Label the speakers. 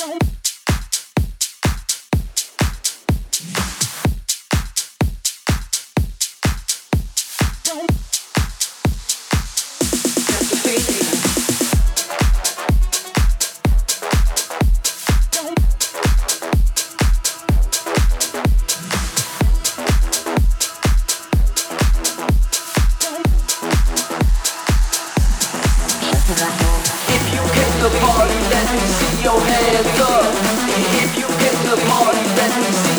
Speaker 1: don't If you hit the party, let me see your hands up. If you hit the party, let me see